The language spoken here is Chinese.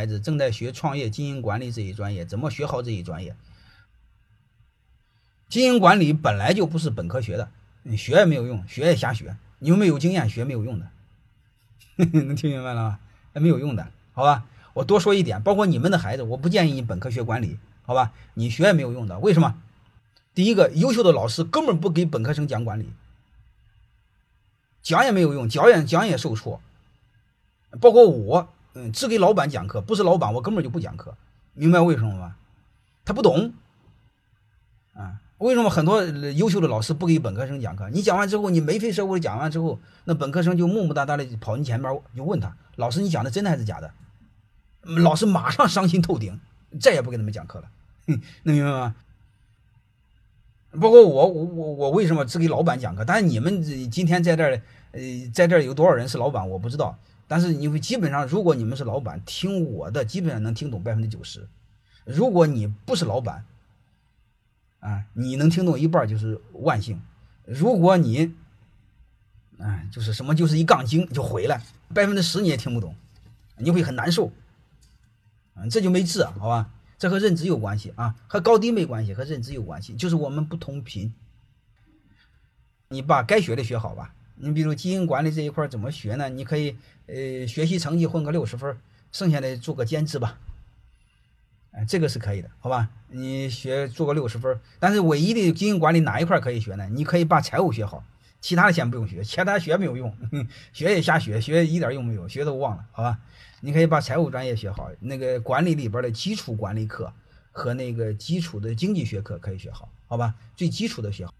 孩子正在学创业经营管理这一专业，怎么学好这一专业？经营管理本来就不是本科学的，你学也没有用，学也瞎学。你又没有经验，学没有用的。能听明白了吗？没有用的，好吧？我多说一点，包括你们的孩子，我不建议你本科学管理，好吧？你学也没有用的。为什么？第一个，优秀的老师根本不给本科生讲管理，讲也没有用，讲也讲也受挫。包括我。嗯，只给老板讲课，不是老板，我根本就不讲课，明白为什么吗？他不懂，啊，为什么很多优秀的老师不给本科生讲课？你讲完之后，你眉飞色舞的讲完之后，那本科生就木木哒哒的跑你前面就问他，老师你讲的真的还是假的？老师马上伤心透顶，再也不给他们讲课了，能明白吗？包括我，我我我为什么只给老板讲课？但是你们今天在这儿，呃，在这儿有多少人是老板，我不知道。但是你会基本上，如果你们是老板，听我的基本上能听懂百分之九十。如果你不是老板，啊，你能听懂一半就是万幸。如果你，啊，就是什么就是一杠精就毁了，百分之十你也听不懂，你会很难受。啊，这就没治，好吧？这和认知有关系啊，和高低没关系，和认知有关系，就是我们不同频。你把该学的学好吧。你比如经营管理这一块怎么学呢？你可以呃学习成绩混个六十分，剩下的做个兼职吧。哎，这个是可以的，好吧？你学做个六十分，但是唯一的经营管理哪一块可以学呢？你可以把财务学好，其他的先不用学，其他学没有用，学也瞎学，学一点用没有，学都忘了，好吧？你可以把财务专业学好，那个管理里边的基础管理课和那个基础的经济学课可以学好，好吧？最基础的学好。